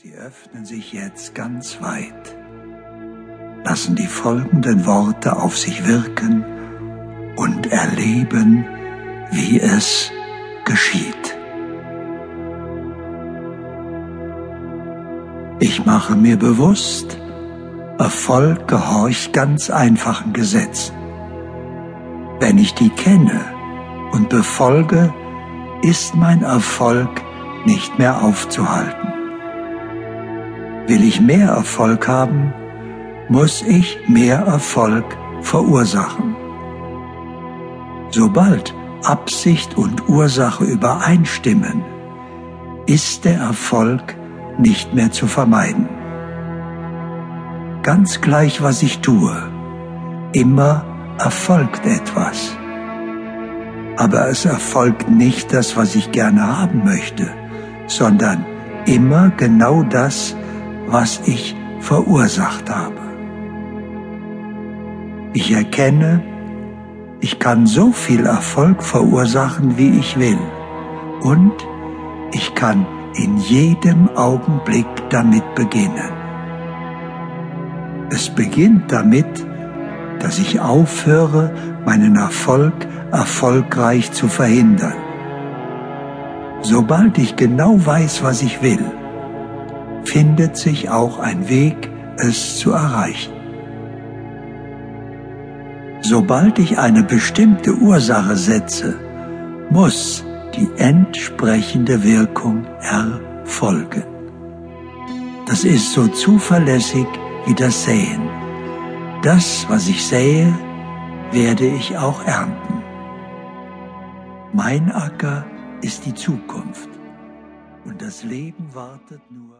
Sie öffnen sich jetzt ganz weit, lassen die folgenden Worte auf sich wirken und erleben, wie es geschieht. Ich mache mir bewusst, Erfolg gehorcht ganz einfachen Gesetzen. Wenn ich die kenne und befolge, ist mein Erfolg nicht mehr aufzuhalten. Will ich mehr Erfolg haben, muss ich mehr Erfolg verursachen. Sobald Absicht und Ursache übereinstimmen, ist der Erfolg nicht mehr zu vermeiden. Ganz gleich, was ich tue, immer erfolgt etwas. Aber es erfolgt nicht das, was ich gerne haben möchte, sondern immer genau das, was ich verursacht habe. Ich erkenne, ich kann so viel Erfolg verursachen, wie ich will. Und ich kann in jedem Augenblick damit beginnen. Es beginnt damit, dass ich aufhöre, meinen Erfolg erfolgreich zu verhindern. Sobald ich genau weiß, was ich will, findet sich auch ein Weg, es zu erreichen. Sobald ich eine bestimmte Ursache setze, muss die entsprechende Wirkung erfolgen. Das ist so zuverlässig wie das Säen. Das, was ich sähe, werde ich auch ernten. Mein Acker ist die Zukunft und das Leben wartet nur.